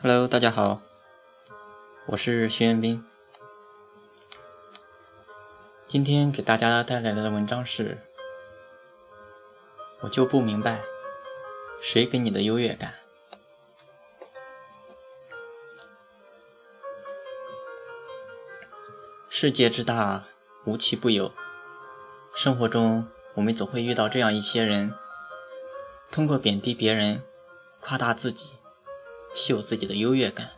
Hello，大家好，我是徐彦斌。今天给大家带来的文章是：我就不明白，谁给你的优越感？世界之大，无奇不有。生活中，我们总会遇到这样一些人，通过贬低别人，夸大自己。秀自己的优越感，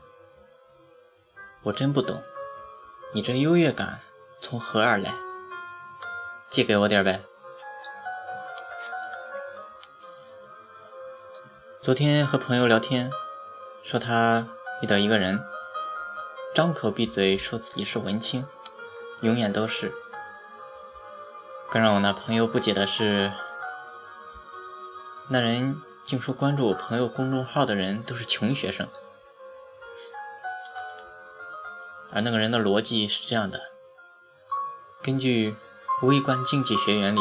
我真不懂，你这优越感从何而来？借给我点呗。昨天和朋友聊天，说他遇到一个人，张口闭嘴说自己是文青，永远都是。更让我那朋友不解的是，那人。竟说关注我朋友公众号的人都是穷学生，而那个人的逻辑是这样的：根据微观经济学原理，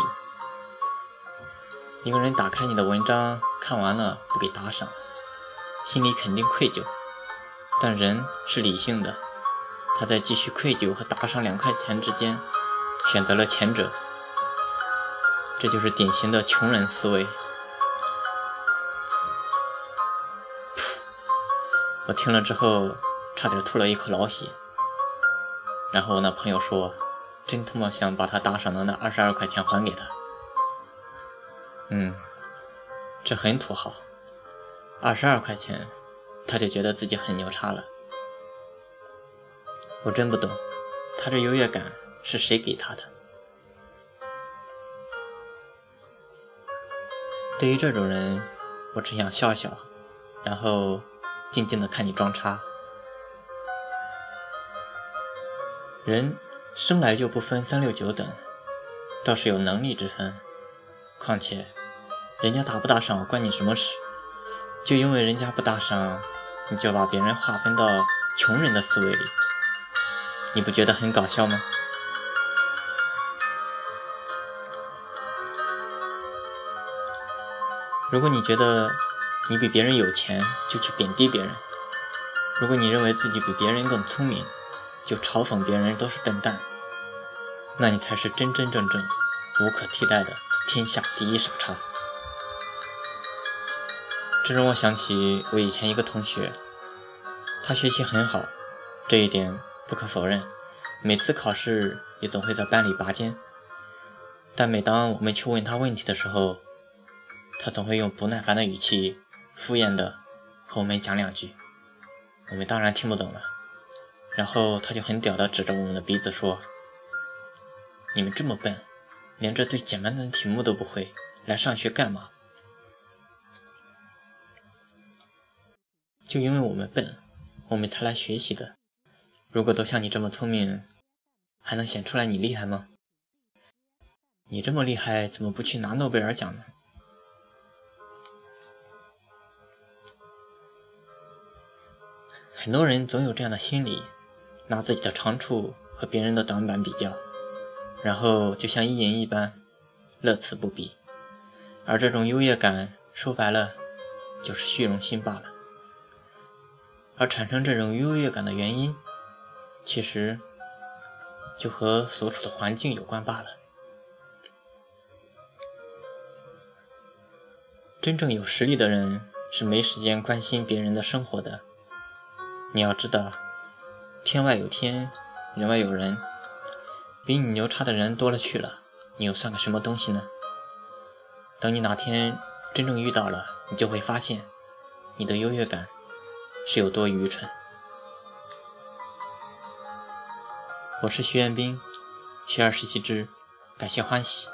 一个人打开你的文章看完了不给打赏，心里肯定愧疚，但人是理性的，他在继续愧疚和打赏两块钱之间选择了前者，这就是典型的穷人思维。我听了之后，差点吐了一口老血。然后我那朋友说：“真他妈想把他打赏的那二十二块钱还给他。”嗯，这很土豪，二十二块钱，他就觉得自己很牛叉了。我真不懂，他这优越感是谁给他的？对于这种人，我只想笑笑，然后。静静的看你装叉。人生来就不分三六九等，倒是有能力之分。况且，人家打不打赏关你什么事？就因为人家不打赏，你就把别人划分到穷人的思维里，你不觉得很搞笑吗？如果你觉得，你比别人有钱，就去贬低别人；如果你认为自己比别人更聪明，就嘲讽别人都是笨蛋，那你才是真真正正、无可替代的天下第一傻叉。这让我想起我以前一个同学，他学习很好，这一点不可否认，每次考试也总会在班里拔尖。但每当我们去问他问题的时候，他总会用不耐烦的语气。敷衍的和我们讲两句，我们当然听不懂了。然后他就很屌的指着我们的鼻子说：“你们这么笨，连这最简单的题目都不会，来上学干嘛？就因为我们笨，我们才来学习的。如果都像你这么聪明，还能显出来你厉害吗？你这么厉害，怎么不去拿诺贝尔奖呢？”很多人总有这样的心理，拿自己的长处和别人的短板比较，然后就像意淫一般，乐此不疲。而这种优越感，说白了就是虚荣心罢了。而产生这种优越感的原因，其实就和所处的环境有关罢了。真正有实力的人是没时间关心别人的生活的。你要知道，天外有天，人外有人，比你牛叉的人多了去了，你又算个什么东西呢？等你哪天真正遇到了，你就会发现，你的优越感是有多愚蠢。我是徐彦斌，学而时习之，感谢欢喜。